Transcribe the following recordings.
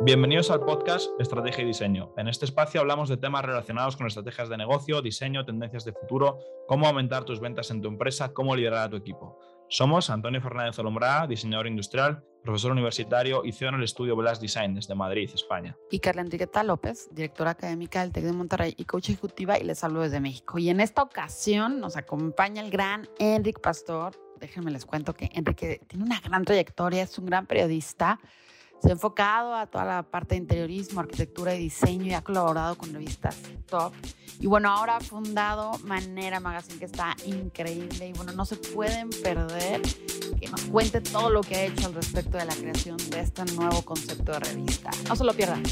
Bienvenidos al podcast Estrategia y Diseño. En este espacio hablamos de temas relacionados con estrategias de negocio, diseño, tendencias de futuro, cómo aumentar tus ventas en tu empresa, cómo liderar a tu equipo. Somos Antonio Fernández Olombrá, diseñador industrial, profesor universitario y CEO en el estudio Blast Design desde Madrid, España. Y Carla Enriqueta López, directora académica del TEC de Monterrey y coach ejecutiva y les hablo desde México. Y en esta ocasión nos acompaña el gran Enrique Pastor. Déjenme les cuento que Enrique tiene una gran trayectoria, es un gran periodista se ha enfocado a toda la parte de interiorismo, arquitectura y diseño y ha colaborado con revistas top. Y bueno, ahora ha fundado Manera Magazine, que está increíble. Y bueno, no se pueden perder que nos cuente todo lo que ha hecho al respecto de la creación de este nuevo concepto de revista. No se lo pierdan.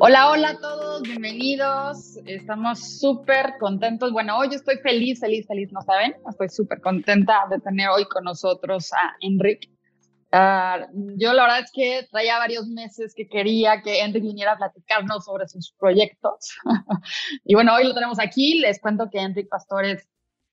Hola, hola a todos, bienvenidos. Estamos súper contentos. Bueno, hoy estoy feliz, feliz, feliz, ¿no saben? Estoy súper contenta de tener hoy con nosotros a Enrique Ah, yo la verdad es que traía varios meses que quería que Enrique viniera a platicarnos sobre sus proyectos. y bueno, hoy lo tenemos aquí. Les cuento que Enrique Pastor es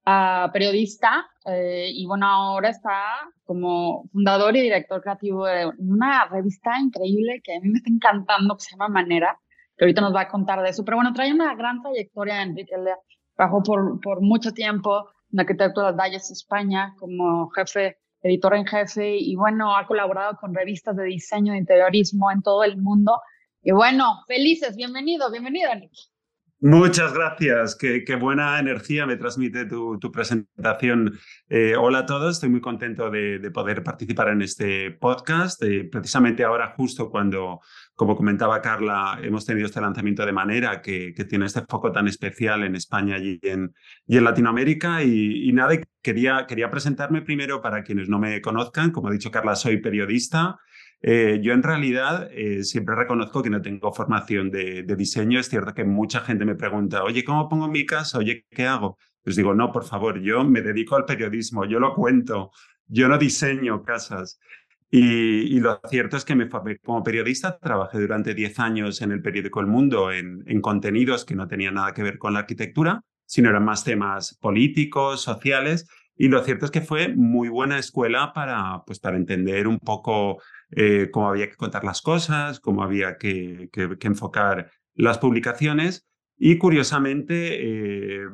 ah, periodista eh, y bueno, ahora está como fundador y director creativo de una revista increíble que a mí me está encantando, que se llama Manera, que ahorita nos va a contar de eso. Pero bueno, trae una gran trayectoria, Enrique. Él trabajó por, por mucho tiempo en Arquitectura de las Valles, España, como jefe editor en jefe y bueno, ha colaborado con revistas de diseño de interiorismo en todo el mundo. Y bueno, felices, bienvenido, bienvenido, Nick. Muchas gracias, qué, buena energía me transmite tu, presentación. Eh, hola a todos, estoy muy contento de, poder participar en este podcast. Eh, precisamente ahora, justo cuando, como comentaba Carla, hemos tenido este lanzamiento de manera que, tiene este foco tan especial en España y en, y en Latinoamérica. Y, nada, quería, quería presentarme primero para quienes no me conozcan. Como ha dicho Carla, soy periodista. Eh, yo en realidad eh, siempre reconozco que no tengo formación de, diseño. Es cierto que mucha gente me pregunta, oye, ¿cómo pongo mi casa? Oye, ¿qué hago? Pues digo, no, por favor, yo me dedico al periodismo, yo lo cuento, yo no diseño casas. Y, lo cierto es que me como periodista, trabajé durante 10 años en el periódico El Mundo en, en contenidos que no tenían nada que ver con la arquitectura, sino eran más temas políticos, sociales. Y lo cierto es que fue muy buena escuela para, pues, para entender un poco eh, cómo había que contar las cosas, cómo había que, enfocar las publicaciones. Y curiosamente eh,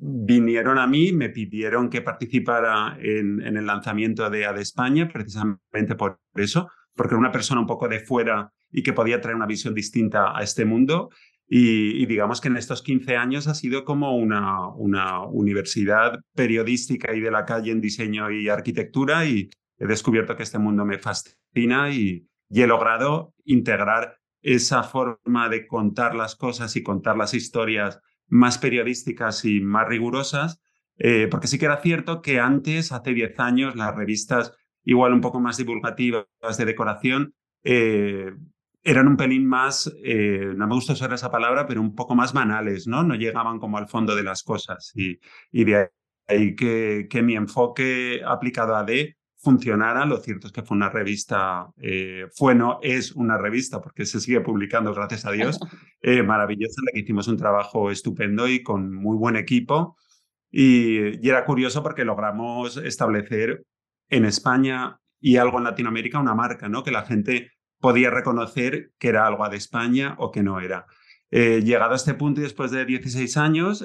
vinieron a mí, me pidieron que participara en, el lanzamiento de AD España, precisamente por eso, porque era una persona un poco de fuera y que podía traer una visión distinta a este mundo. Y, digamos que en estos 15 años ha sido como una, una universidad periodística y de la calle en diseño y arquitectura y, he descubierto que este mundo me fascina y, he logrado integrar esa forma de contar las cosas y contar las historias más periodísticas y más rigurosas, eh, porque sí que era cierto que antes, hace 10 años, las revistas igual un poco más divulgativas de decoración eh, eran un pelín más, eh, no me gusta usar esa palabra, pero un poco más banales, ¿no? No llegaban como al fondo de las cosas. Y, de ahí que, que mi enfoque aplicado a D funcionara. Lo cierto es que fue una revista, eh, fue, no, es una revista, porque se sigue publicando, gracias a Dios, eh, maravillosa, en la que hicimos un trabajo estupendo y con muy buen equipo. Y, y, era curioso porque logramos establecer en España y algo en Latinoamérica una marca, ¿no? Que la gente podía reconocer que era algo de España o que no era. Eh, llegado a este punto y después de 16 años,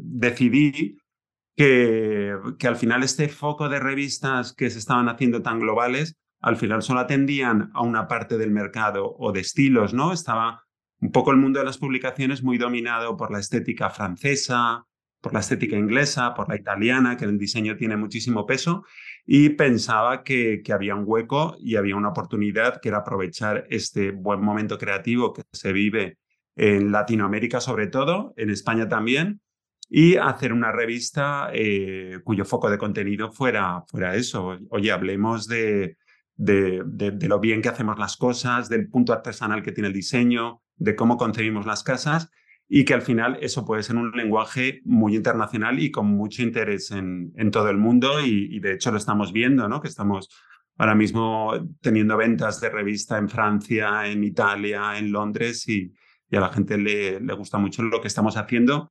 decidí que, al final este foco de revistas que se estaban haciendo tan globales, al final solo atendían a una parte del mercado o de estilos, ¿no? Estaba un poco el mundo de las publicaciones muy dominado por la estética francesa, por la estética inglesa, por la italiana, que el diseño tiene muchísimo peso, y pensaba que, que, había un hueco y había una oportunidad que era aprovechar este buen momento creativo que se vive en Latinoamérica sobre todo, en España también, y hacer una revista eh, cuyo foco de contenido fuera, fuera eso. Oye, hablemos de, de, lo bien que hacemos las cosas, del punto artesanal que tiene el diseño, de cómo concebimos las casas y que al final eso puede ser un lenguaje muy internacional y con mucho interés en, en todo el mundo y, de hecho lo estamos viendo, ¿no? Que estamos ahora mismo teniendo ventas de revista en Francia, en Italia, en Londres y, y a la gente le, le gusta mucho lo que estamos haciendo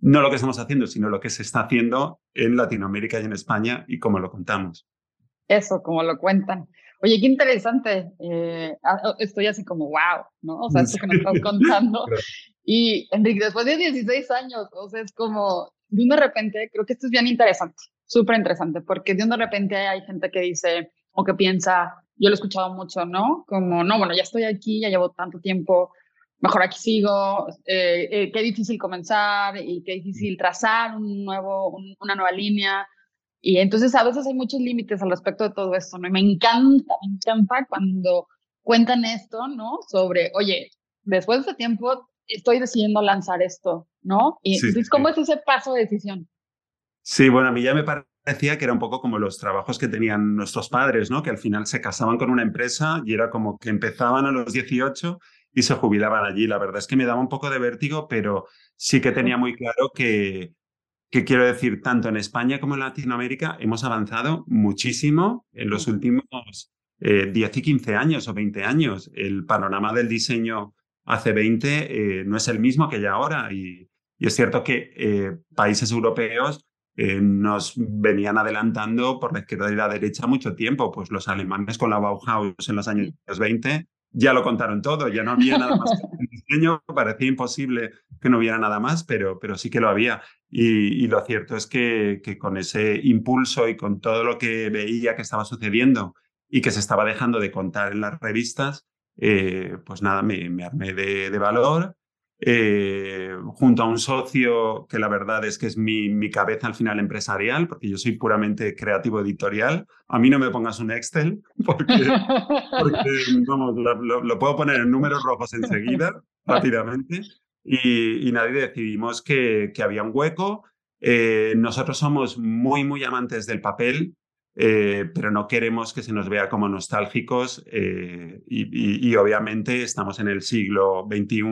no lo que estamos haciendo, sino lo que se está haciendo en Latinoamérica y en España y cómo lo contamos. Eso, como lo cuentan. Oye, qué interesante. Eh, estoy así como, wow, ¿no? O sea, esto que nos estás contando. Y Enrique, después de 16 años, o sea, es como, de un de repente, creo que esto es bien interesante, súper interesante, porque de un de repente hay gente que dice o que piensa, yo lo he escuchado mucho, ¿no? Como, no, bueno, ya estoy aquí, ya llevo tanto tiempo, mejor aquí sigo, eh, eh, qué difícil comenzar y qué difícil trazar un nuevo, una nueva línea. Y entonces a veces hay muchos límites al respecto de todo esto, ¿no? Y me encanta, me encanta cuando cuentan esto, ¿no? Sobre, oye, después de ese tiempo estoy decidiendo lanzar esto, ¿no? Y entonces, ¿cómo es ese paso de decisión? Sí, bueno, a mí ya me parecía que era un poco como los trabajos que tenían nuestros padres, ¿no? Que al final se casaban con una empresa y era como que empezaban a los 18 y se jubilaban allí. La verdad es que me daba un poco de vértigo, pero sí que tenía muy claro que, que quiero decir, tanto en España como en Latinoamérica hemos avanzado muchísimo en los últimos 10 eh, y 15 años o 20 años. El panorama del diseño hace 20 eh, no es el mismo que ya ahora y, es cierto que eh, países europeos eh, nos venían adelantando por la izquierda y la derecha mucho tiempo, pues los alemanes con la Bauhaus en los años 20 ya lo contaron todo, ya no había nada más que diseño, parecía imposible que no hubiera nada más, pero, pero sí que lo había. Y, lo cierto es que, que, con ese impulso y con todo lo que veía que estaba sucediendo y que se estaba dejando de contar en las revistas, eh, pues nada, me, me armé de, valor. Eh, junto a un socio que la verdad es que es mi, mi, cabeza al final empresarial, porque yo soy puramente creativo editorial. A mí no me pongas un Excel, porque, lo, puedo poner en números rojos enseguida, rápidamente. Y, nadie decidimos que, que, había un hueco. Eh, nosotros somos muy, muy amantes del papel. Eh, pero no queremos que se nos vea como nostálgicos eh, y, obviamente estamos en el siglo XXI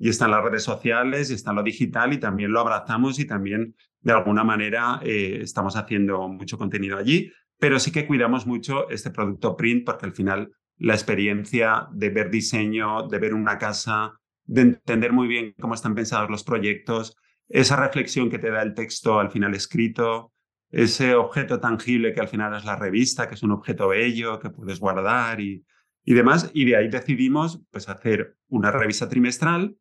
y están las redes sociales y está lo digital y también lo abrazamos y también de alguna manera eh, estamos haciendo mucho contenido allí, pero sí que cuidamos mucho este producto print porque al final la experiencia de ver diseño, de ver una casa, de entender muy bien cómo están pensados los proyectos, esa reflexión que te da el texto al final escrito, ese objeto tangible que al final es la revista, que es un objeto bello que puedes guardar y, y demás. Y de ahí decidimos pues, hacer una revista trimestral.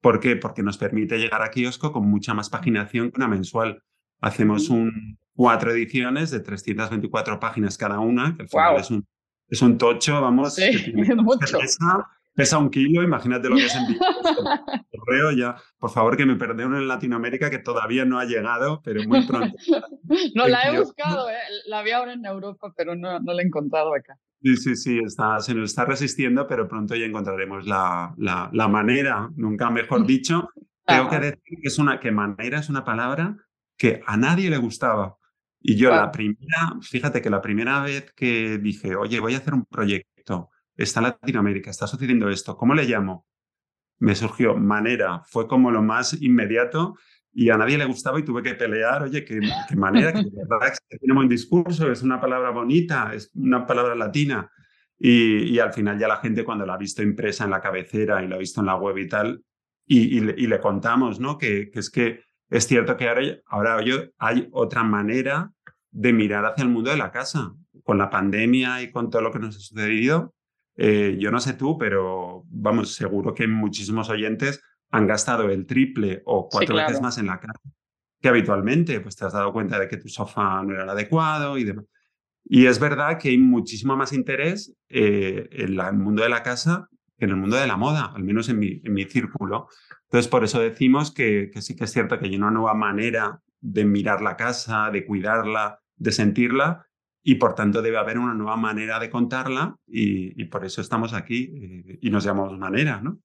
¿Por qué? Porque nos permite llegar a kiosco con mucha más paginación que una mensual. Hacemos un, cuatro ediciones de 324 páginas cada una, que al final es, un, es un tocho, vamos, sí, mucho pesa un kilo, imagínate lo que es en correo ya. Por favor, que me perdonen en Latinoamérica, que todavía no ha llegado, pero muy pronto. no, la he buscado, ¿eh? la vi ahora en Europa, pero no, no la he encontrado acá. Sí, sí, sí, está, se nos está resistiendo, pero pronto ya encontraremos la, la, la manera, nunca mejor dicho. Tengo que decir que, es una, que manera es una palabra que a nadie le gustaba. Y yo la primera, fíjate que la primera vez que dije, oye, voy a hacer un proyecto está en Latinoamérica, está sucediendo esto, ¿cómo le llamo? Me surgió manera, fue como lo más inmediato y a nadie le gustaba y tuve que pelear, oye, qué, manera, que que tiene buen discurso, es una palabra bonita, es una palabra latina. Y, al final ya la gente cuando la ha visto impresa en la cabecera y la ha visto en la web y tal, y, le, contamos, ¿no? Que, es que es cierto que ahora, ahora hay otra manera de mirar hacia el mundo de la casa. Con la pandemia y con todo lo que nos ha sucedido, eh, yo no sé tú, pero vamos, seguro que muchísimos oyentes han gastado el triple o cuatro veces más en la casa que habitualmente. Pues te has dado cuenta de que tu sofá no era el adecuado y demás. Y es verdad que hay muchísimo más interés eh, en, el mundo de la casa que en el mundo de la moda, al menos en mi, en mi círculo. Entonces, por eso decimos que, que sí que es cierto que hay una nueva manera de mirar la casa, de cuidarla, de sentirla, y por tanto debe haber una nueva manera de contarla y, por eso estamos aquí eh, y nos llamamos manera, ¿no?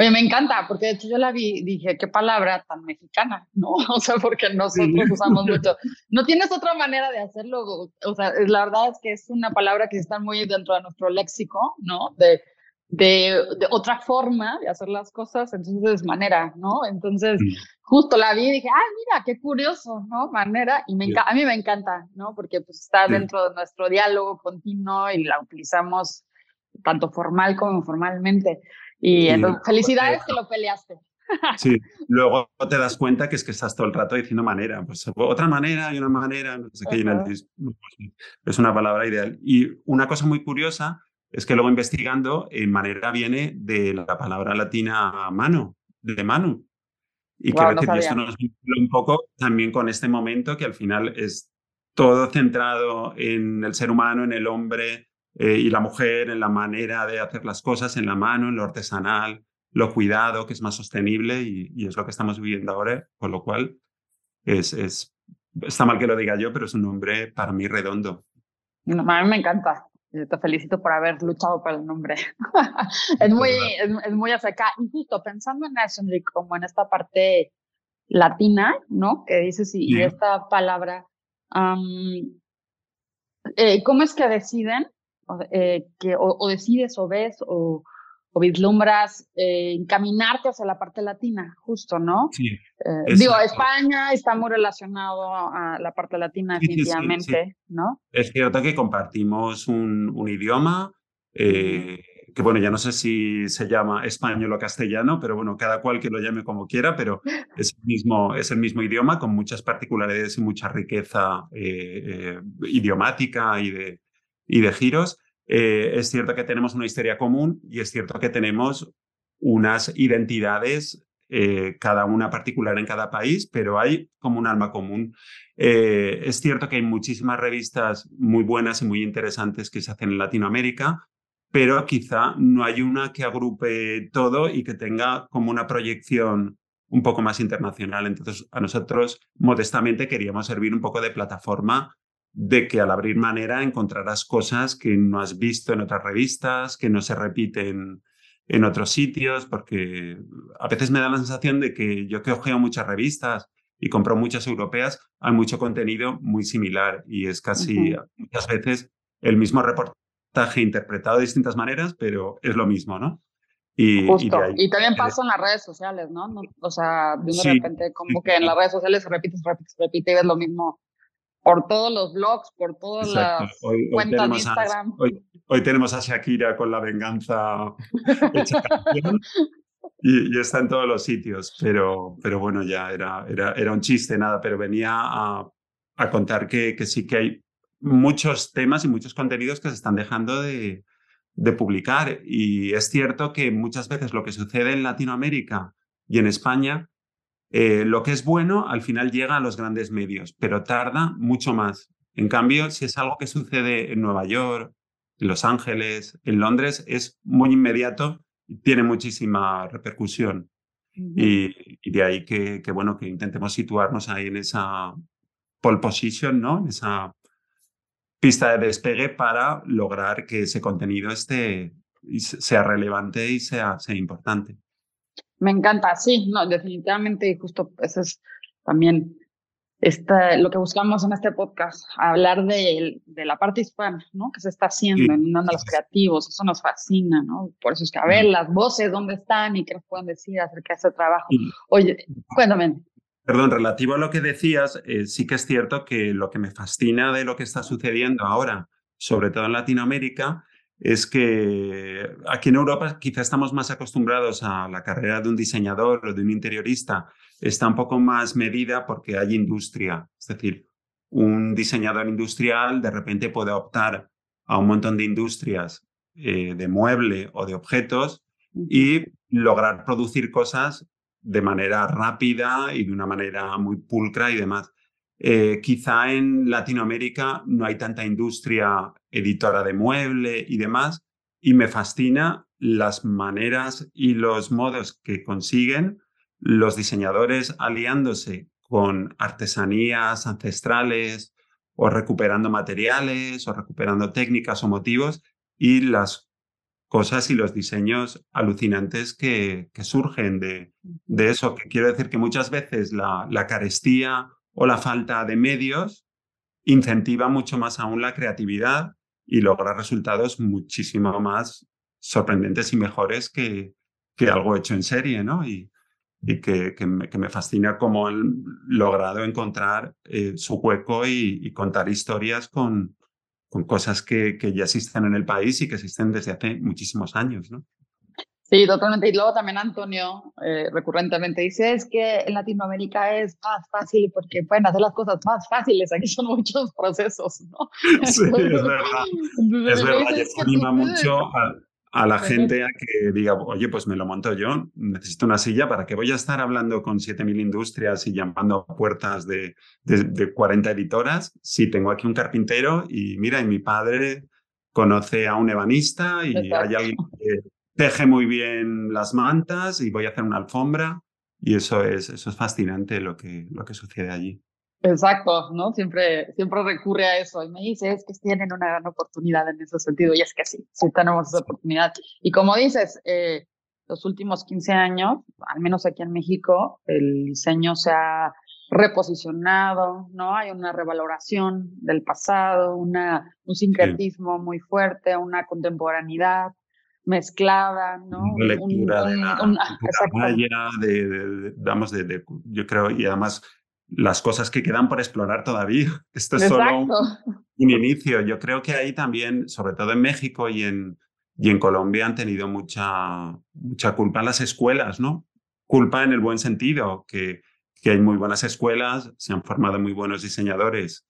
Oye, me encanta, porque de hecho yo la vi, dije, qué palabra tan mexicana, ¿no? O sea, porque nosotros usamos mucho. No tienes otra manera de hacerlo, o sea, la verdad es que es una palabra que está muy dentro de nuestro léxico, ¿no? De, de, otra forma de hacer las cosas, entonces es manera, ¿no? Entonces, justo la vi y dije, ah, mira, qué curioso, ¿no? Manera, y me a mí me encanta, ¿no? Porque pues está dentro de nuestro diálogo continuo y la utilizamos tanto formal como informalmente. Y entonces, felicidades que lo peleaste. Sí, luego te das cuenta que es que estás todo el rato diciendo manera, pues otra manera y una manera, no sé qué, pues es una palabra ideal. Y una cosa muy curiosa es que luego investigando, en manera viene de la palabra latina mano, de mano. Y que decir, esto nos vincula un poco también con este momento que al final es todo centrado en el ser humano, en el hombre eh, y la mujer, en la manera de hacer las cosas, en la mano, en lo artesanal, lo cuidado, que es más sostenible y, es lo que estamos viviendo ahora, con lo cual es, es, está mal que lo diga yo, pero es un nombre para mí redondo. a mí me encanta. Te felicito por haber luchado por el nombre. es muy, es, muy hacia acá. Y justo pensando en eso, Enrique, como en esta parte latina, ¿no? Que dices, y, esta palabra, eh, ¿cómo es que deciden? Eh, que, o, decides o ves o, o vislumbras eh, encaminarte hacia la parte latina, justo, ¿no? Sí. Eh, digo, España está muy relacionado a la parte latina definitivamente, ¿no? Es cierto que compartimos un, un idioma, eh, que bueno, ya no sé si se llama español o castellano, pero bueno, cada cual que lo llame como quiera, pero es el mismo, es el mismo idioma con muchas particularidades y mucha riqueza idiomática y de, y de giros. Eh, es cierto que tenemos una historia común y es cierto que tenemos unas identidades, eh, cada una particular en cada país, pero hay como un alma común. Eh, es cierto que hay muchísimas revistas muy buenas y muy interesantes que se hacen en Latinoamérica, pero quizá no hay una que agrupe todo y que tenga como una proyección un poco más internacional. Entonces, a nosotros modestamente queríamos servir un poco de plataforma de que al abrir manera encontrarás cosas que no has visto en otras revistas, que no se repiten en otros sitios, porque a veces me da la sensación de que yo que ojeo muchas revistas y compro muchas europeas, hay mucho contenido muy similar y es casi muchas veces el mismo reportaje interpretado de distintas maneras, pero es lo mismo, ¿no? Y, y, también pasa en las redes sociales, ¿no? o sea, de repente como que en las redes sociales se repite, se repite, se repite y ves lo mismo por todos los blogs, por todas las cuentas de Instagram. hoy, tenemos a Shakira con la venganza hecha y, y, está en todos los sitios, pero, pero bueno, ya era, era, era un chiste, nada, pero venía a, a contar que, que, sí que hay muchos temas y muchos contenidos que se están dejando de, de publicar. Y es cierto que muchas veces lo que sucede en Latinoamérica y en España eh, lo que es bueno al final llega a los grandes medios, pero tarda mucho más. En cambio, si es algo que sucede en Nueva York, en Los Ángeles, en Londres, es muy inmediato y tiene muchísima repercusión. y, de ahí que, bueno, que intentemos situarnos ahí en esa pole position, ¿no? En esa pista de despegue para lograr que ese contenido esté, sea relevante y sea, sea importante. Me encanta, sí, no, definitivamente, justo eso es también esta, lo que buscamos en este podcast, hablar de, de la parte hispana, ¿no? Que se está haciendo, en a los creativos, eso nos fascina, ¿no? Por eso es que a ver las voces, ¿dónde están y qué nos pueden decir acerca de ese trabajo? Oye, cuéntame. Perdón, relativo a lo que decías, eh, sí que es cierto que lo que me fascina de lo que está sucediendo ahora, sobre todo en Latinoamérica, es que aquí en Europa quizá estamos más acostumbrados a la carrera de un diseñador o de un interiorista, está un poco más medida porque hay industria, es decir, un diseñador industrial de repente puede optar a un montón de industrias eh, de mueble o de objetos y lograr producir cosas de manera rápida y de una manera muy pulcra y demás. Eh, quizá en Latinoamérica no hay tanta industria editora de mueble y demás, y me fascina las maneras y los modos que consiguen los diseñadores aliándose con artesanías ancestrales o recuperando materiales o recuperando técnicas o motivos y las cosas y los diseños alucinantes que, surgen de, eso. Que quiero decir que muchas veces la carestía o la falta de medios incentiva mucho más aún la creatividad y logra resultados muchísimo más sorprendentes y mejores que, que algo hecho en serie, ¿no? Y, y que, que, me, fascina cómo han logrado encontrar eh, su hueco y, contar historias con, con cosas que, que, ya existen en el país y que existen desde hace muchísimos años, ¿no? Sí, totalmente. Y luego también Antonio eh, recurrentemente dice, es que en Latinoamérica es más fácil porque pueden hacer las cosas más fáciles, aquí son muchos procesos, ¿no? Sí, es verdad. es verdad, y eso anima mucho a, a la gente a que diga, oye, pues me lo monto yo, necesito una silla, ¿para qué voy a estar hablando con 7.000 industrias y llamando a puertas de, de, de 40 editoras si tengo aquí un carpintero y mira, y mi padre conoce a un ebanista y hay alguien que teje muy bien las mantas y voy a hacer una alfombra y eso es, eso es fascinante lo que, lo que sucede allí. Exacto, ¿no? Siempre, siempre recurre a eso y me dice, es que tienen una gran oportunidad en ese sentido y es que sí, sí tenemos esa oportunidad. Y como dices, eh, los últimos 15 años, al menos aquí en México, el diseño se ha reposicionado, ¿no? Hay una revaloración del pasado, una, un sincretismo muy fuerte, una contemporaneidad mezclada, ¿no? Una lectura de la cultura de, de, digamos, de, de, yo creo, y además las cosas que quedan por explorar todavía. Esto es solo un, un, inicio. Yo creo que ahí también, sobre todo en México y en, y en Colombia, han tenido mucha, mucha culpa las escuelas, ¿no? Culpa en el buen sentido, que, que hay muy buenas escuelas, se han formado muy buenos diseñadores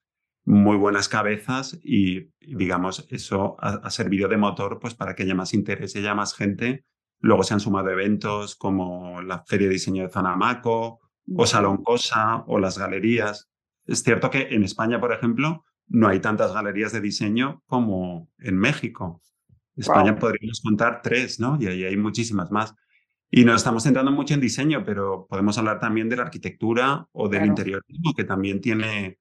muy buenas cabezas y, digamos, eso ha, ha, servido de motor pues, para que haya más interés y haya más gente. Luego se han sumado eventos como la Feria de Diseño de Zanamaco o Salón Cosa o las galerías. Es cierto que en España, por ejemplo, no hay tantas galerías de diseño como en México. En España wow. podríamos contar tres, ¿no? Y ahí hay muchísimas más. Y nos estamos centrando mucho en diseño, pero podemos hablar también de la arquitectura o del claro. interiorismo, que también tiene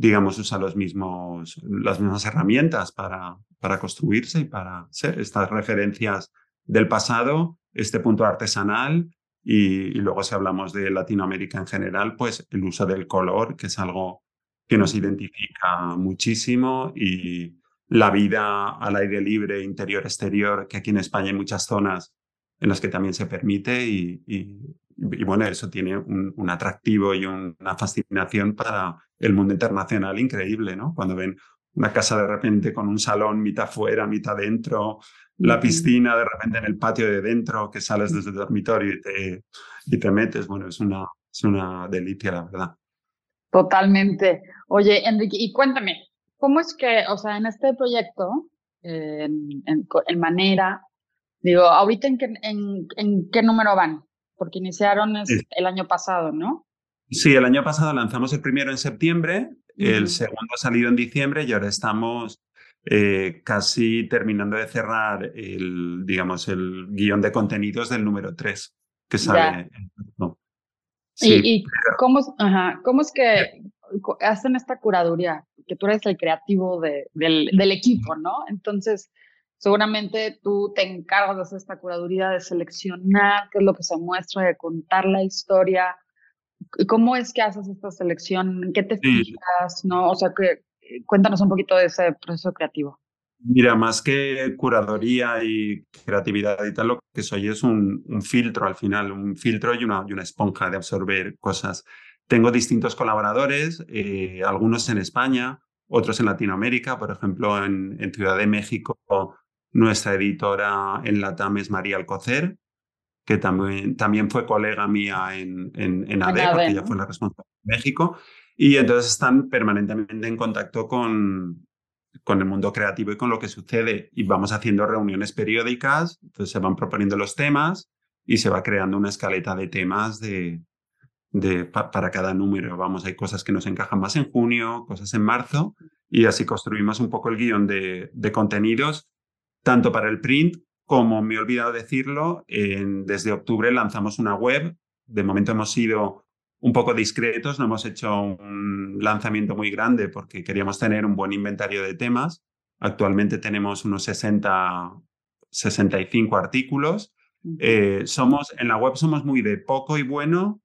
digamos, usa los mismos, las mismas herramientas para, para construirse y para ser estas referencias del pasado, este punto artesanal y, y, luego si hablamos de Latinoamérica en general, pues el uso del color, que es algo que nos identifica muchísimo y la vida al aire libre, interior-exterior, que aquí en España hay muchas zonas en las que también se permite y, y, y bueno, eso tiene un, un atractivo y un, una fascinación para el mundo internacional increíble, ¿no? Cuando ven una casa de repente con un salón mitad fuera, mitad dentro, la piscina de repente en el patio de dentro, que sales desde el dormitorio y te, y te metes, bueno, es una, es una delicia, la verdad. Totalmente. Oye, Enrique, y cuéntame, ¿cómo es que, o sea, en este proyecto, eh, en, en, en, manera, digo, ahorita en qué, en, en qué número van? Porque iniciaron es, sí. el año pasado, ¿no? Sí, el año pasado lanzamos el primero en septiembre, uh -huh. el segundo ha salido en diciembre y ahora estamos eh, casi terminando de cerrar el, digamos, el guion de contenidos del número 3 que sale. No. Sí, ¿Y, y cómo, ajá, cómo es que hacen esta curaduría? Que tú eres el creativo de, del, del equipo, ¿no? Entonces, seguramente tú te encargas de hacer esta curaduría, de seleccionar qué es lo que se muestra, de contar la historia ¿Cómo es que haces esta selección? ¿En qué te fijas? ¿No? O sea, que, cuéntanos un poquito de ese proceso creativo. Mira, más que curaduría y creatividad y tal, lo que soy es un, un filtro al final, un filtro y una, y una, esponja de absorber cosas. Tengo distintos colaboradores, eh, algunos en España, otros en Latinoamérica, por ejemplo, en, en Ciudad de México, nuestra editora en Latam es María Alcocer, que también, también fue colega mía en, en, en porque ella fue la responsable de México, y entonces están permanentemente en contacto con, con el mundo creativo y con lo que sucede, y vamos haciendo reuniones periódicas, entonces se van proponiendo los temas y se va creando una escaleta de temas de, de, pa, para cada número. Vamos, hay cosas que nos encajan más en junio, cosas en marzo, y así construimos un poco el guion de, de contenidos, tanto para el print como me he olvidado decirlo, en, desde octubre lanzamos una web. De momento hemos sido un poco discretos, no hemos hecho un lanzamiento muy grande porque queríamos tener un buen inventario de temas. Actualmente tenemos unos 60, 65 artículos. Eh, somos, en la web somos muy de poco y bueno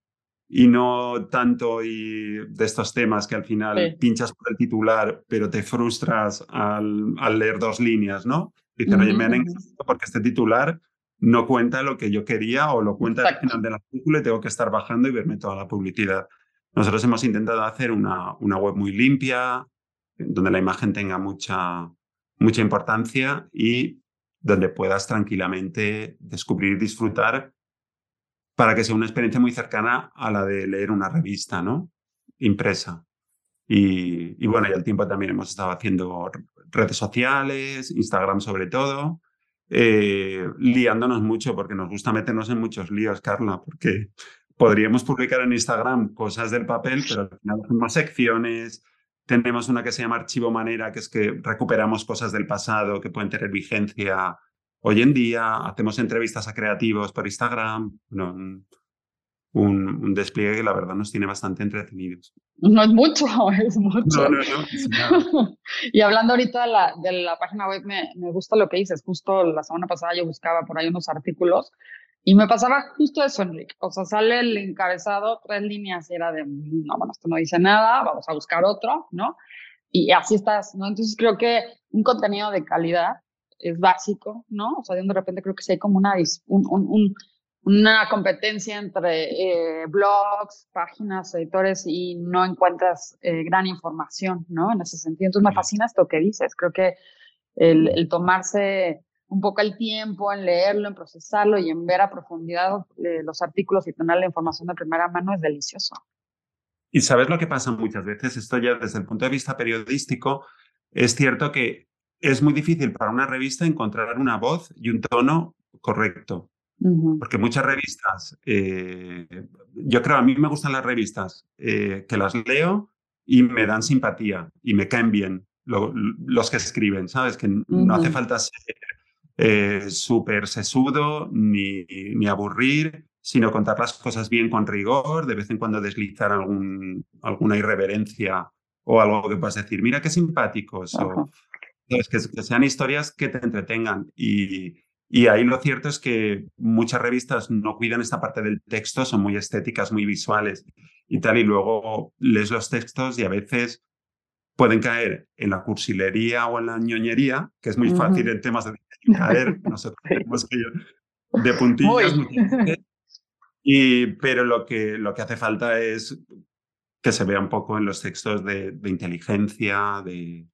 y no tanto y de estos temas que al final sí. pinchas por el titular pero te frustras al, al leer dos líneas, ¿no? Dicen, oye, me han encantado porque este titular no cuenta lo que yo quería o lo cuenta Exacto. al final del artículo y tengo que estar bajando y verme toda la publicidad. Nosotros hemos intentado hacer una, una web muy limpia, donde la imagen tenga mucha, mucha importancia y donde puedas tranquilamente descubrir y disfrutar para que sea una experiencia muy cercana a la de leer una revista, ¿no? Impresa. Y, bueno, y al tiempo también hemos estado haciendo redes sociales, Instagram sobre todo, eh, liándonos mucho porque nos gusta meternos en muchos líos, Carla, porque podríamos publicar en Instagram cosas del papel, pero al final hacemos secciones, tenemos una que se llama Archivo Manera, que es que recuperamos cosas del pasado que pueden tener vigencia hoy en día. Hacemos entrevistas a creativos por Instagram. Un, un, despliegue que la verdad nos tiene bastante entretenidos. No es mucho, es mucho. No, no, no. y hablando ahorita de la, de la página web, me, me gusta lo que dices. Justo la semana pasada yo buscaba por ahí unos artículos y me pasaba justo eso, Enrique. O sea, sale el encabezado, tres líneas y era de, no, bueno, esto no dice nada, vamos a buscar otro, ¿no? Y así estás, ¿no? Entonces creo que un contenido de calidad es básico, ¿no? O sea, de repente creo que sí hay como una, un, un, una competencia entre eh, blogs, páginas, editores y no encuentras eh, gran información, ¿no? En ese sentido. Entonces me fascina esto que dices. Creo que el, el tomarse un poco el tiempo en leerlo, en procesarlo y en ver a profundidad eh, los artículos y tener la información de primera mano es delicioso. Y sabes lo que pasa muchas veces, esto ya desde el punto de vista periodístico, es cierto que es muy difícil para una revista encontrar una voz y un tono correcto. Porque muchas revistas, eh, yo creo, a mí me gustan las revistas eh, que las leo y me dan simpatía y me caen bien los que escriben, ¿sabes? Que no hace falta ser eh, súper sesudo ni, ni aburrir, sino contar las cosas bien con rigor, de vez en cuando deslizar algún, alguna irreverencia o algo que puedas decir, mira qué simpáticos, o que, que, sean historias que te entretengan. Y, y ahí lo cierto es que muchas revistas no cuidan esta parte del texto, son muy estéticas, muy visuales y tal, y luego lees los textos y a veces pueden caer en la cursilería o en la ñoñería, que es muy fácil en temas de caer, nosotros tenemos que ir de puntillas. Y, pero lo que, lo que hace falta es que se vea un poco en los textos de, inteligencia, de,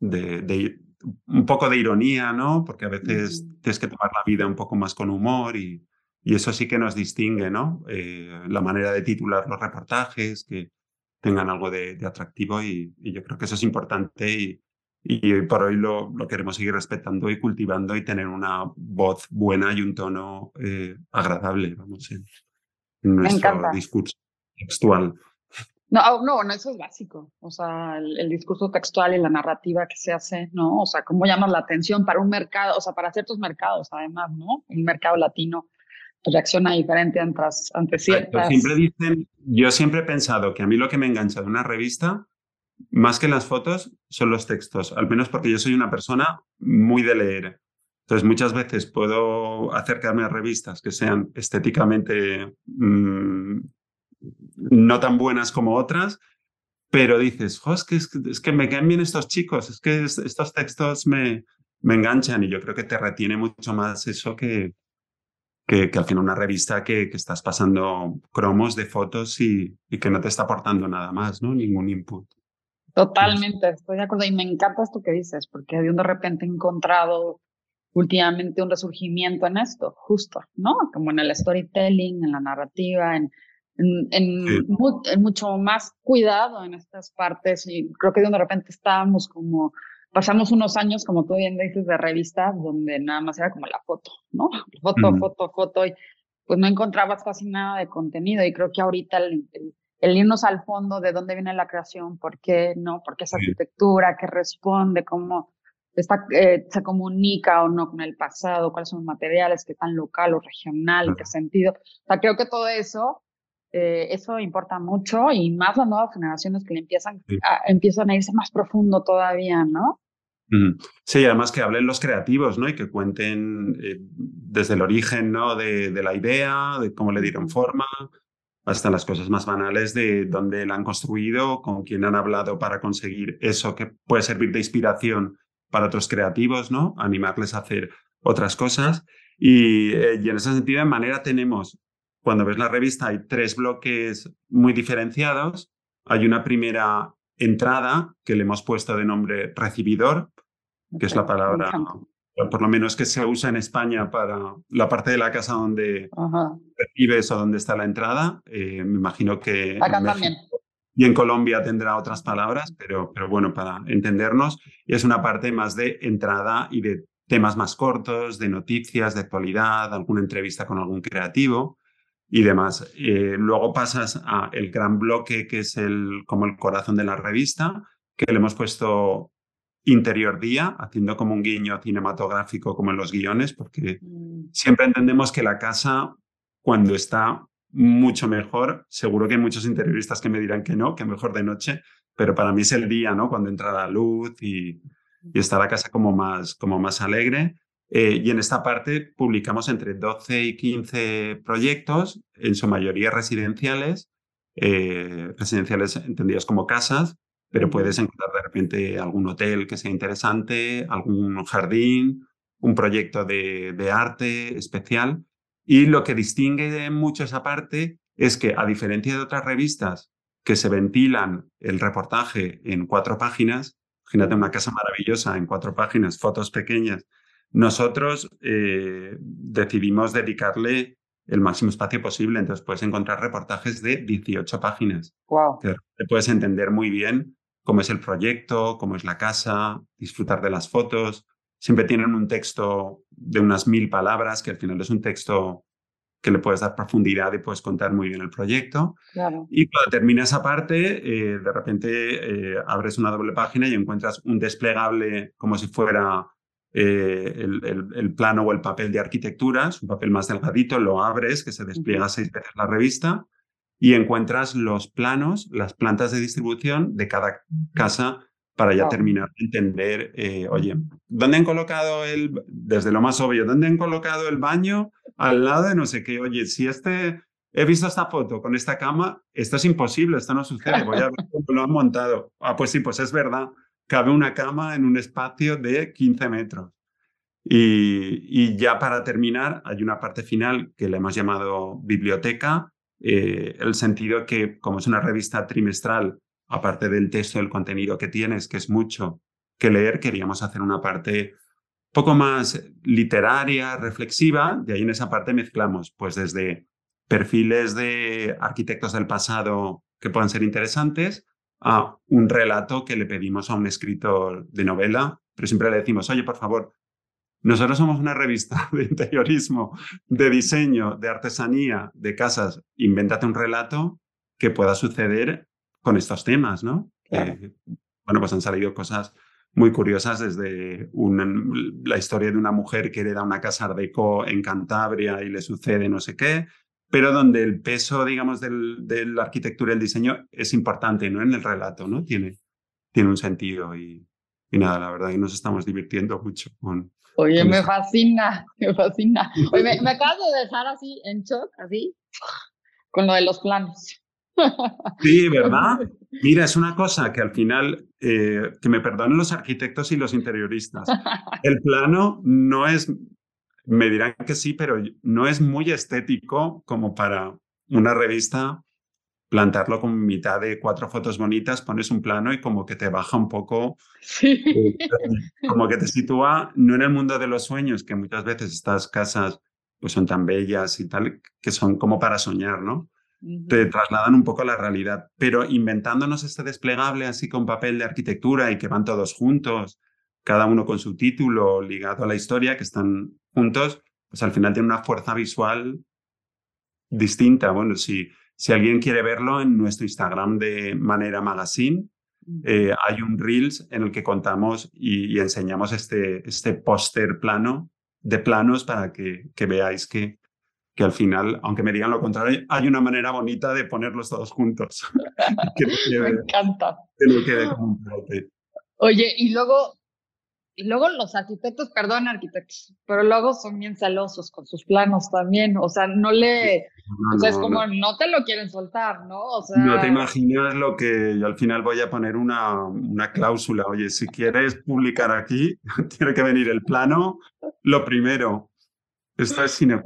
de, un poco de ironía, ¿no? Porque a veces tienes que tomar la vida un poco más con humor y, y eso sí que nos distingue, ¿no? Eh, la manera de titular los reportajes, que, tengan algo de, atractivo y, yo creo que eso es importante y, y por hoy lo, lo, queremos seguir respetando y cultivando y tener una voz buena y un tono eh, agradable, vamos, en, nuestro discurso textual. No, oh, no, no, eso es básico. O sea, el, discurso textual y la narrativa que se hace, ¿no? O sea, cómo llamas la atención para un mercado, o sea, para ciertos mercados, además, ¿no? Un mercado latino reacciona diferente ante, ciertas... Siempre dicen, yo siempre he pensado que a mí lo que me engancha de una revista, más que las fotos, son los textos, al menos porque yo soy una persona muy de leer. Entonces muchas veces puedo acercarme a revistas que sean estéticamente mm, no tan buenas como otras, pero dices, es, que, es, que, me caen bien estos chicos, es que estos textos me, me enganchan y yo creo que te retiene mucho más eso que, que, al final una revista que, que, estás pasando cromos de fotos y, y, que no te está aportando nada más, ¿no? Ningún input. Totalmente, estoy de acuerdo y me encanta esto que dices, porque de repente he encontrado últimamente un resurgimiento en esto, justo, ¿no? Como en el storytelling, en la narrativa, en, en, en, mucho más cuidado en estas partes y creo que de repente estábamos como pasamos unos años, como tú bien dices, de revistas donde nada más era como la foto, ¿no? Foto, foto, foto, y pues no encontrabas casi nada de contenido. Y creo que ahorita el, irnos al fondo de dónde viene la creación, por qué, ¿no? ¿Por qué esa arquitectura? ¿Qué responde? ¿Cómo está, eh, se comunica o no con el pasado? ¿Cuáles son los materiales? ¿Qué tan local o regional? ¿En qué sentido? O sea, creo que todo eso eh, eso importa mucho y más las nuevas generaciones que le empiezan, a, empiezan a irse más profundo todavía, ¿no? Sí, además que hablen los creativos, ¿no? Y que cuenten eh, desde el origen, ¿no? De, de, la idea, de cómo le dieron forma, hasta las cosas más banales de dónde la han construido, con quién han hablado para conseguir eso que puede servir de inspiración para otros creativos, ¿no? Animarles a hacer otras cosas. Y, eh, y en ese sentido, en manera tenemos cuando ves la revista hay tres bloques muy diferenciados. Hay una primera entrada que le hemos puesto de nombre recibidor, que es la palabra por lo menos que se usa en España para la parte de la casa donde recibes o donde está la entrada. Eh, me imagino que Acá también. y en Colombia tendrá otras palabras, pero, pero bueno, para entendernos, es una parte más de entrada y de temas más cortos, de noticias, de actualidad, alguna entrevista con algún creativo y demás. Eh, luego pasas a el gran bloque que es el, como el corazón de la revista, que le hemos puesto interior día, haciendo como un guiño cinematográfico como en los guiones, porque mm. siempre entendemos que la casa, cuando está mucho mejor, seguro que hay muchos interioristas que me dirán que no, que mejor de noche, pero para mí es el día, ¿no? Cuando entra la luz y, y está la casa como más, como más alegre. Eh, y en esta parte publicamos entre 12 y 15 proyectos, en su mayoría residenciales, eh, residenciales entendidos como casas, pero puedes encontrar de repente algún hotel que sea interesante, algún jardín, un proyecto de, de arte especial. Y lo que distingue mucho esa parte es que, a diferencia de otras revistas que se ventilan el reportaje en cuatro páginas, imagínate una casa maravillosa en cuatro páginas, fotos pequeñas, nosotros eh, decidimos dedicarle el máximo espacio posible, entonces puedes encontrar reportajes de 18 páginas. Wow. Que puedes entender muy bien cómo es el proyecto, cómo es la casa, disfrutar de las fotos. Siempre tienen un texto de unas mil palabras, que al final es un texto que le puedes dar profundidad y puedes contar muy bien el proyecto. Y cuando termina esa parte, eh, de repente eh, abres una doble página y encuentras un desplegable como si fuera eh, el, plano o el papel de arquitectura, es un papel más delgadito, lo abres, que se despliega seis veces la revista y encuentras los planos, las plantas de distribución de cada casa para ya terminar de entender, eh, oye, ¿dónde han colocado el, desde lo más obvio, ¿dónde han colocado el baño al lado de no sé qué? Oye, si este, he visto esta foto con esta cama, esto es imposible, esto no sucede, voy a ver cómo lo han montado. Ah, pues sí, pues es verdad, cabe una cama en un espacio de 15 metros. Y, ya para terminar, hay una parte final que le hemos llamado biblioteca, eh, el sentido que como es una revista trimestral, aparte del texto, el contenido que tienes, que es mucho que leer, queríamos hacer una parte poco más literaria, reflexiva, de ahí en esa parte mezclamos pues desde perfiles de arquitectos del pasado que puedan ser interesantes a un relato que le pedimos a un escritor de novela, pero siempre le decimos, oye, por favor, nosotros somos una revista de interiorismo, de diseño, de artesanía, de casas. Invéntate un relato que pueda suceder con estos temas, ¿no? bueno, pues han salido cosas muy curiosas desde la historia de una mujer que hereda una casa ardeco en Cantabria y le sucede no sé qué, pero donde el peso, digamos, del, de la arquitectura y el diseño es importante, ¿no? En el relato, ¿no? Tiene, tiene un sentido y, y nada, la verdad que nos estamos divirtiendo mucho con, Oye, me fascina, me fascina. Oye, me, acabas de dejar así en shock, así, con lo de los planos. Sí, ¿verdad? Mira, es una cosa que al final, eh, que me perdonen los arquitectos y los interioristas, el plano no es, me dirán que sí, pero no es muy estético como para una revista plantarlo con mitad de cuatro fotos bonitas, pones un plano y como que te baja un poco, eh, como que te sitúa no en el mundo de los sueños, que muchas veces estas casas pues son tan bellas y tal, que son como para soñar, ¿no? Te trasladan un poco a la realidad, pero inventándonos este desplegable así con papel de arquitectura y que van todos juntos, cada uno con su título ligado a la historia, que están juntos, pues al final tiene una fuerza visual distinta. Bueno, si si alguien quiere verlo en nuestro Instagram de Manera Magazine, eh, hay un Reels en el que contamos y, enseñamos este, este póster plano de planos para que, que veáis que, que al final, aunque me digan lo contrario, hay una manera bonita de ponerlos todos juntos. me encanta. Que Oye, y luego y luego los arquitectos, perdón arquitectos, pero luego son bien celosos con sus planos también, o sea, no le, o sea, es como no. te lo quieren soltar, ¿no? O sea, no te imaginas lo que yo al final voy a poner una, una cláusula, oye, si quieres publicar aquí, tiene que venir el plano, lo primero. Esto es sine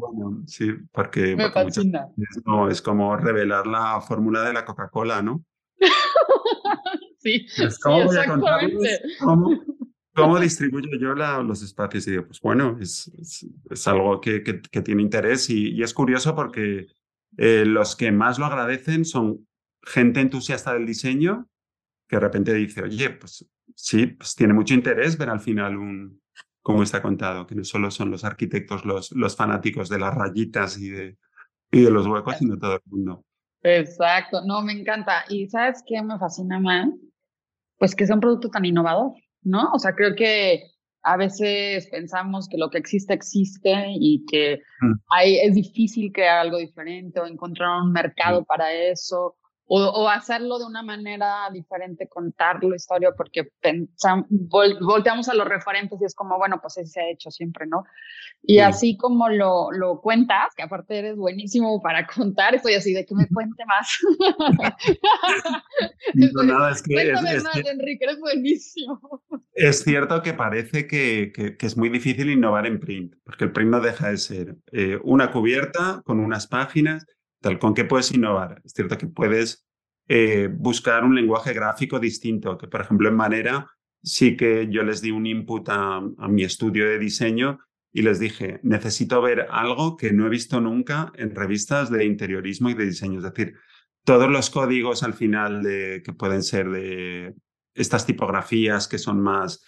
sí, porque, Me fascina. no, es como revelar la fórmula de la Coca-Cola, ¿no? sí, es como sí, exactamente. ¿Cómo? ¿Cómo distribuyo yo los espacios? Y digo, pues bueno, es, es, algo que, que, tiene interés y, es curioso porque eh, los que más lo agradecen son gente entusiasta del diseño que de repente dice, oye, pues sí, pues tiene mucho interés ver al final un, cómo está contado, que no solo son los arquitectos los, los fanáticos de las rayitas y de, y de los huecos, sino todo el mundo. Exacto, no, me encanta. Y ¿sabes qué me fascina más? Pues que sea un producto tan innovador, ¿no? O sea, creo que a veces pensamos que lo que existe existe y que mm. hay, es difícil crear algo diferente o encontrar un mercado para eso o, hacerlo de una manera diferente, contar la historia, porque pensamos, volteamos a los referentes y es como, bueno, pues ese se ha hecho siempre, ¿no? Y así como lo, lo cuentas, que aparte eres buenísimo para contar, estoy así de que me cuente más. no, nada, es que... Cuéntame más, Enrique, eres buenísimo. Es cierto que parece que, que, es muy difícil innovar en print, porque el print no deja de ser eh, una cubierta con unas páginas ¿Con qué puedes innovar? Es cierto que puedes eh, buscar un lenguaje gráfico distinto, que por ejemplo en Manera sí que yo les di un input a, mi estudio de diseño y les dije, necesito ver algo que no he visto nunca en revistas de interiorismo y de diseño. Es decir, todos los códigos al final de, que pueden ser de estas tipografías que son más,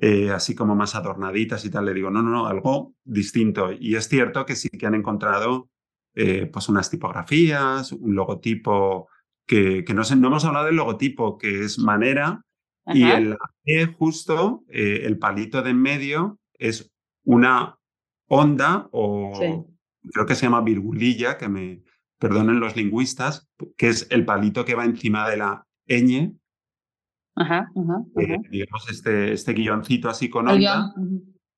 eh, así como más adornaditas y tal, le digo, no, no, no, algo distinto. Y es cierto que sí que han encontrado eh, pues unas tipografías, un logotipo, que, que no, sé, no hemos hablado del logotipo, que es manera, y el E justo, eh, el palito de en medio, es una onda o creo que se llama virgulilla, que me perdonen los lingüistas, que es el palito que va encima de la ñ. Ajá, eh, digamos, este, este guioncito así con onda.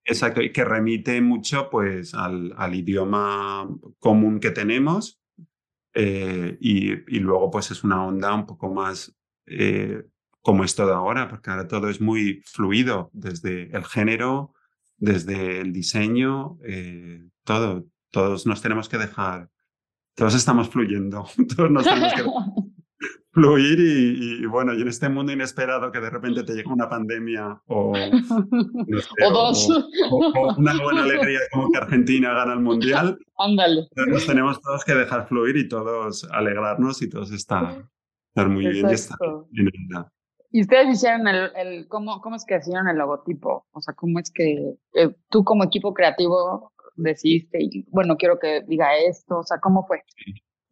Exacto, y que remite mucho pues al, al idioma común que tenemos eh, y, y, luego pues es una onda un poco más eh, como es todo ahora, porque ahora todo es muy fluido, desde el género, desde el diseño, eh, todo, todos nos tenemos que dejar, todos estamos fluyendo, todos nos tenemos que fluir y, bueno, y en este mundo inesperado que de repente te llega una pandemia o, dos. O, una buena alegría como que Argentina gana el Mundial, Ándale. nos tenemos todos que dejar fluir y todos alegrarnos y todos estar, estar muy bien y estar ¿Y ustedes hicieron el, el cómo, cómo es que hicieron el logotipo? O sea, ¿cómo es que eh, tú como equipo creativo decidiste, y, bueno, quiero que diga esto? O sea, ¿cómo fue?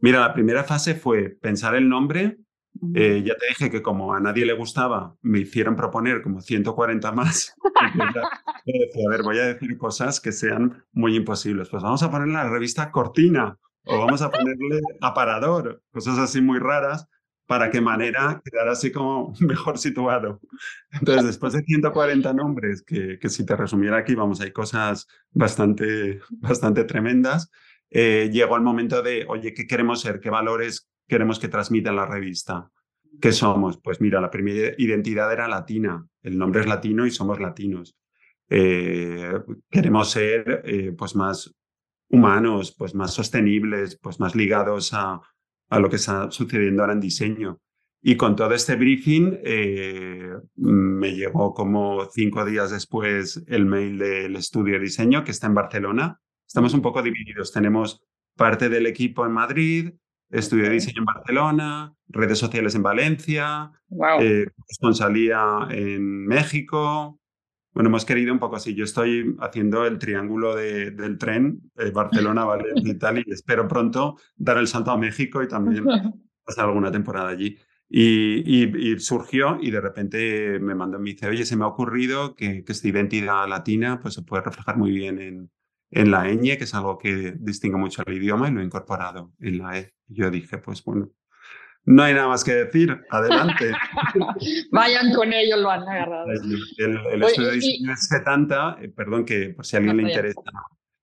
Mira, la primera fase fue pensar el nombre eh, ya te dije que como a nadie le gustaba, me hicieron proponer como 140 más. a ver, voy a decir cosas que sean muy imposibles. Pues vamos a ponerle la revista Cortina o vamos a ponerle aparador, cosas así muy raras para que manera quedara así como mejor situado. Entonces, después de 140 nombres, que, que si te resumiera aquí, vamos, hay cosas bastante, bastante tremendas, eh, llegó el momento de, oye, ¿qué queremos ser? ¿Qué valores queremos que transmita la revista. ¿Qué somos? Pues mira, la primera identidad era latina, el nombre es latino y somos latinos. Eh, queremos ser eh, pues más humanos, pues más sostenibles, pues más ligados a, a, lo que está sucediendo ahora en diseño. Y con todo este briefing eh, me llegó como cinco días después el mail del estudio de diseño que está en Barcelona. Estamos un poco divididos. Tenemos parte del equipo en Madrid, Estudié diseño en Barcelona, redes sociales en Valencia, wow. eh, en México. Bueno, hemos querido un poco así. Yo estoy haciendo el triángulo de, del tren, eh, Barcelona, Valencia y tal, y espero pronto dar el salto a México y también pasar alguna temporada allí. Y, surgió y de repente me mandó, me dice, oye, se me ha ocurrido que, que esta identidad latina pues, se puede reflejar muy bien en, en la ñ, que es algo que distingue mucho el idioma, y lo he incorporado en la e. Yo dije, pues bueno, no hay nada más que decir, adelante. Vayan con ello, lo han agarrado. El, estudio de diseño es 70, eh, perdón que por si a alguien le interesa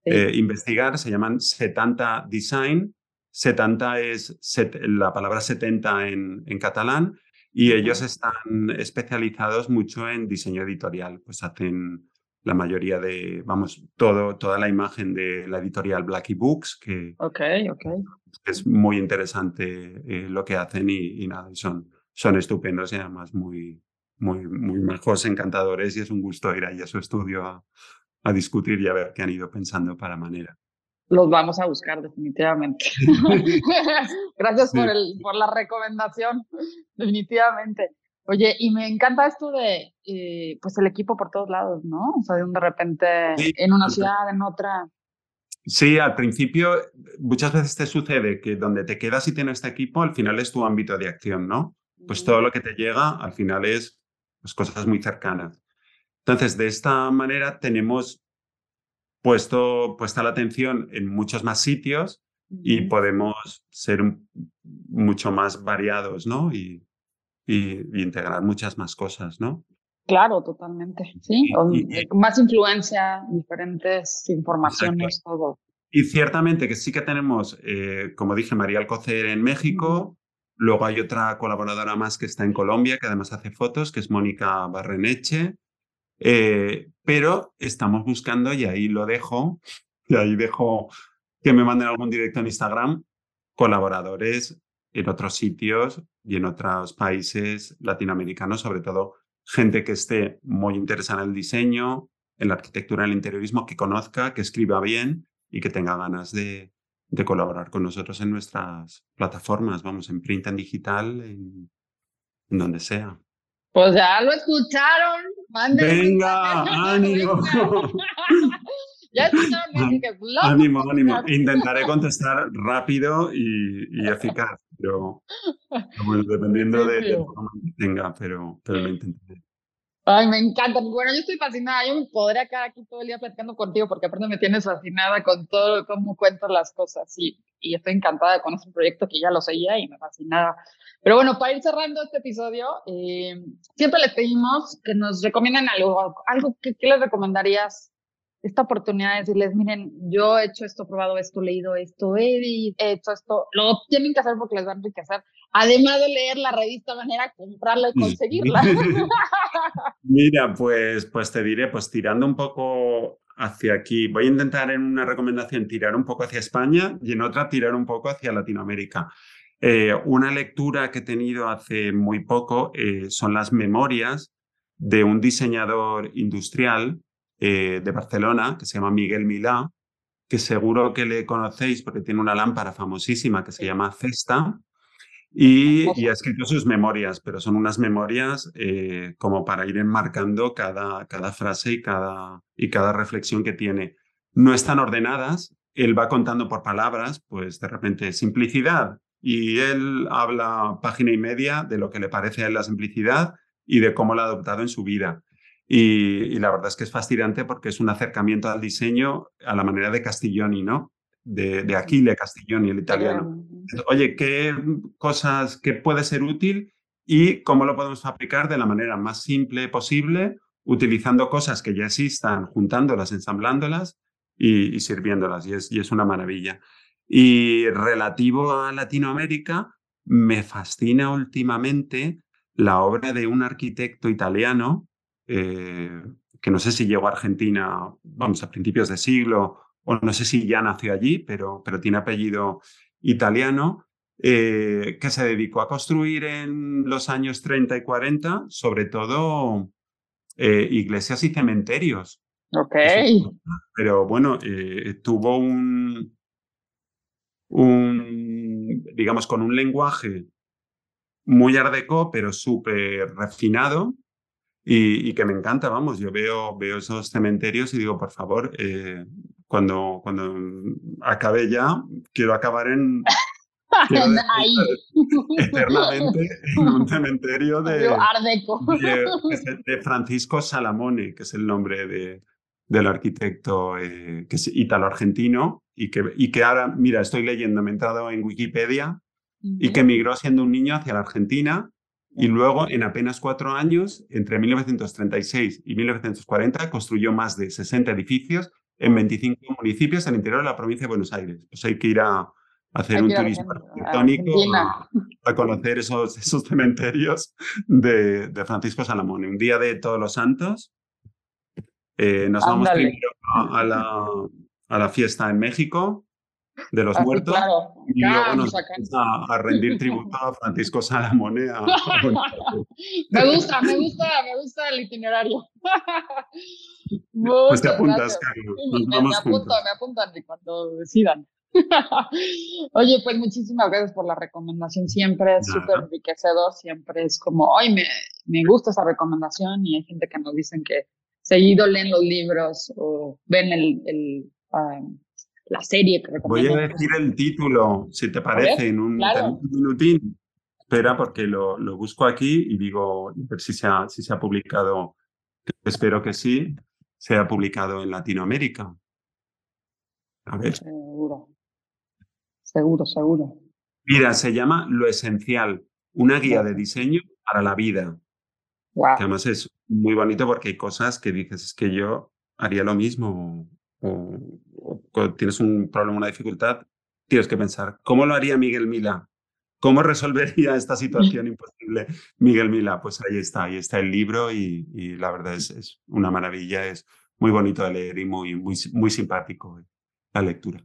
eh, investigar, se llaman 70 Design. 70 es la palabra 70 en, en catalán y ellos están especializados mucho en diseño editorial, pues hacen la mayoría de, vamos, todo, toda la imagen de la editorial Blackie Books, que okay, okay. es muy interesante eh, lo que hacen y, nada, son, son estupendos y además muy, muy, muy majos, encantadores y es un gusto ir ahí a su estudio a, a discutir y a ver qué han ido pensando para manera. Los vamos a buscar definitivamente. Gracias por, el, por la recomendación, definitivamente. Oye, y me encanta esto de, eh, pues el equipo por todos lados, ¿no? O sea, de un de repente en una ciudad, en otra. Sí, al principio muchas veces te sucede que donde te quedas y tienes este equipo, al final es tu ámbito de acción, ¿no? Pues todo lo que te llega al final es pues, cosas muy cercanas. Entonces, de esta manera tenemos puesto, puesta la atención en muchos más sitios y podemos ser mucho más variados, ¿no? Y, y, integrar muchas más cosas, ¿no? Claro, totalmente. Sí, más influencia, diferentes informaciones, todo. Y ciertamente que sí que tenemos, eh, como dije, María Alcocer en México. Luego hay otra colaboradora más que está en Colombia, que además hace fotos, que es Mónica Barreneche. Eh, pero estamos buscando, y ahí lo dejo, y ahí dejo que me manden algún directo en Instagram, colaboradores en otros sitios y en otros países latinoamericanos, sobre todo gente que esté muy interesada en el diseño, en la arquitectura, en el interiorismo, que conozca, que escriba bien y que tenga ganas de, de colaborar con nosotros en nuestras plataformas, vamos, en print, en digital, en, donde sea. Pues ya lo escucharon. Venga, ánimo. ya escucharon, Ánimo, ánimo. Intentaré contestar rápido y, y eficaz, pero, bueno, dependiendo de, de que tenga, pero, pero lo intentaré. Ay, me encanta. Bueno, yo estoy fascinada. Yo me podría quedar aquí todo el día platicando contigo porque aparte me tienes fascinada con todo cómo cuentas las cosas y, y estoy encantada con este proyecto que ya lo seguía y me fascinaba. Pero bueno, para ir cerrando este episodio, eh, siempre les pedimos que nos recomienden algo, algo que, ¿qué les recomendarías esta oportunidad de decirles, miren, yo he hecho esto, probado esto, leído esto, he hecho esto, lo tienen que hacer porque les va a enriquecer. Además de leer la revista Manera, comprarla y conseguirla. Mira, pues, pues te diré, pues tirando un poco hacia aquí, voy a intentar en una recomendación tirar un poco hacia España y en otra tirar un poco hacia Latinoamérica. Eh, una lectura que he tenido hace muy poco eh, son las memorias de un diseñador industrial eh, de Barcelona, que se llama Miguel Milá, que seguro que le conocéis porque tiene una lámpara famosísima que se llama Cesta. Y, ha escrito sus memorias, pero son unas memorias eh, como para ir enmarcando cada, cada frase y cada, y cada reflexión que tiene. No están ordenadas, él va contando por palabras, pues de repente simplicidad, y él habla página y media de lo que le parece a él la simplicidad y de cómo la ha adoptado en su vida. Y, la verdad es que es fascinante porque es un acercamiento al diseño a la manera de Castiglioni, ¿no? De, de Aquile Castiglioni, el italiano. Oye, ¿qué cosas que puede ser útil y cómo lo podemos aplicar de la manera más simple posible, utilizando cosas que ya existan, juntándolas, ensamblándolas y, sirviéndolas? Y es, y es una maravilla. Y relativo a Latinoamérica, me fascina últimamente la obra de un arquitecto italiano eh, que no sé si llegó a Argentina, vamos, a principios de siglo, o no sé si ya nació allí, pero, pero tiene apellido italiano, eh, que se dedicó a construir en los años 30 y 40, sobre todo eh, iglesias y cementerios. Ok. Pero bueno, tuvo un, un, digamos, con un lenguaje muy ardeco, pero súper refinado, y, que me encanta, vamos, yo veo, veo esos cementerios y digo, por favor, eh, cuando, cuando acabe ya, quiero acabar en... Ahí. eternamente en un cementerio de, de, de, Francisco Salamone, que es el nombre de, del arquitecto eh, que es italo-argentino y que, y que ahora, mira, estoy leyendo, me he entrado en Wikipedia y que emigró siendo un niño hacia la Argentina y luego, en apenas cuatro años, entre 1936 y 1940, construyó más de 60 edificios en 25 municipios al interior de la provincia de Buenos Aires. Pues hay que ir a, hacer un turismo arquitectónico, a, conocer esos, esos cementerios de, de, Francisco Salamone. Un día de Todos los Santos. Eh, nos vamos primero a, la, a la fiesta en México, de los muertos. y luego nos vamos a, rendir tributo a Francisco Salamonea. me gusta, me gusta, me gusta el itinerario. pues te apuntas, Carlos. me, apunto, me apuntan cuando decidan. Oye, pues muchísimas gracias por la recomendación. Siempre es súper enriquecedor. Siempre es como, ay, me, me gusta esa recomendación. Y hay gente que nos dicen que seguido leen los libros o ven el, el um, la serie que Voy a decir el título, si te parece, en un, minutín. Espera, porque lo, lo, busco aquí y digo, a ver si se ha, si se ha publicado, espero que sí, se ha publicado en Latinoamérica. A ver. Seguro. Seguro, seguro. Mira, se llama Lo Esencial, una guía de diseño para la vida. Wow. Que además es muy bonito porque hay cosas que dices, es que yo haría lo mismo o, tienes un problema, una dificultad, tienes que pensar, ¿cómo lo haría Miguel Mila? ¿Cómo resolvería esta situación imposible Miguel Mila? Pues ahí está, ahí está el libro y, la verdad es, es, una maravilla, es muy bonito de leer y muy, muy, muy simpático la lectura.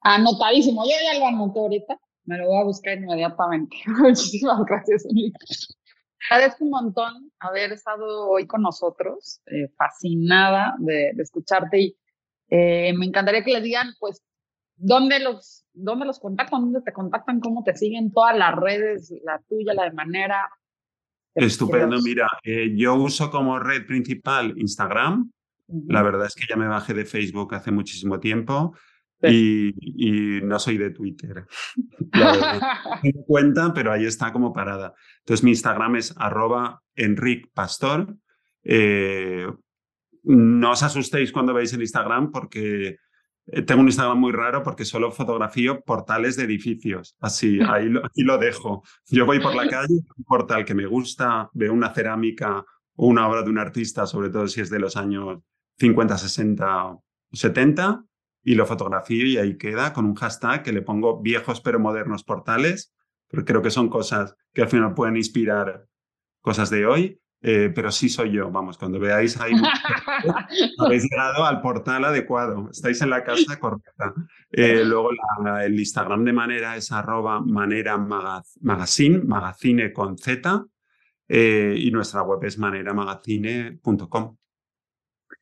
Anotadísimo, yo ya lo anoté ahorita, me lo voy a buscar inmediatamente. Muchísimas gracias, Agradezco un montón haber estado hoy con nosotros, eh, fascinada de, de escucharte y eh, me encantaría que le digan, pues, dónde los, dónde los contactan, dónde te contactan, cómo te siguen todas las redes, la tuya, la de manera. Estupendo, mira, eh, yo uso como red principal Instagram. La verdad es que ya me bajé de Facebook hace muchísimo tiempo. Y, y, no soy de Twitter. me cuenta, pero ahí está como parada. Entonces mi Instagram es arroba enricpastor. Eh, no os asustéis cuando veáis el Instagram porque eh, tengo un Instagram muy raro porque solo fotografío portales de edificios. Así, ahí lo, lo dejo. Yo voy por la calle, un portal que me gusta, veo una cerámica o una obra de un artista, sobre todo si es de los años 50, 60 70, y lo fotografío y ahí queda con un hashtag que le pongo viejos pero modernos portales, porque creo que son cosas que al final pueden inspirar cosas de hoy. Eh, pero sí soy yo, vamos, cuando veáis ahí, habéis llegado al portal adecuado, estáis en la casa correcta. Eh, luego el Instagram de Manera es arroba manera magazine, magazine con Z, eh, y nuestra web es maneramagazine.com.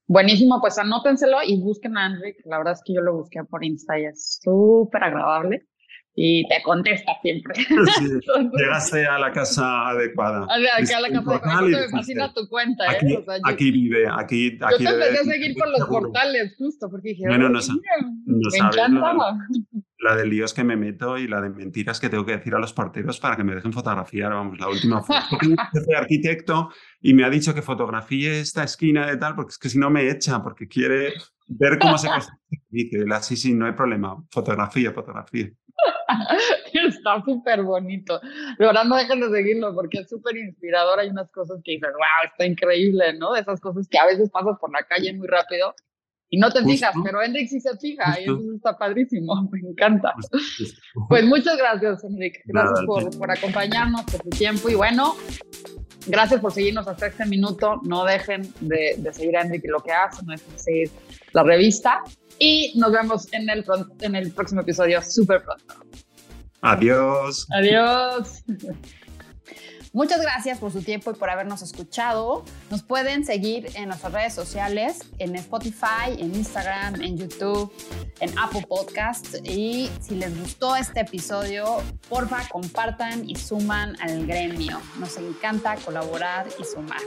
Buenísimo, pues anótenselo y busquen a Enrique. La verdad es que yo lo busqué por Insta y es súper agradable y te contesta siempre. llegaste a la casa adecuada. A, la casa adecuada. me fascina tu cuenta. Aquí, ¿eh? aquí vive, aquí, aquí Yo te empecé a seguir por los portales, justo, porque dije, bueno, no, me encanta. La, de líos que me meto y la de mentiras que tengo que decir a los porteros para que me dejen fotografiar, vamos, la última foto. Soy arquitecto y me ha dicho que fotografíe esta esquina de tal, porque es que si no me echa, porque quiere ver cómo se construye. Sí, sí, no hay problema, fotografía, fotografía. Está súper bonito. De verdad no dejen de seguirlo porque es súper inspirador. Hay unas cosas que dices, wow, está increíble, ¿no? De esas cosas que a veces pasas por la calle muy rápido y no te fijas, pero Enric sí se fija y eso está padrísimo. Me encanta. Pues muchas gracias, Enric. Gracias por, por acompañarnos, por tu tiempo y bueno, Gracias por seguirnos hasta este minuto. No dejen de, de seguir a Enrique lo que hace, no dejen de seguir la revista. Y nos vemos en el, en el próximo episodio súper pronto. Adiós. Adiós. Muchas gracias por su tiempo y por habernos escuchado. Nos pueden seguir en nuestras redes sociales, en Spotify, en Instagram, en YouTube, en Apple Podcasts. Y si les gustó este episodio, porfa, compartan y suman al gremio. Nos encanta colaborar y sumar.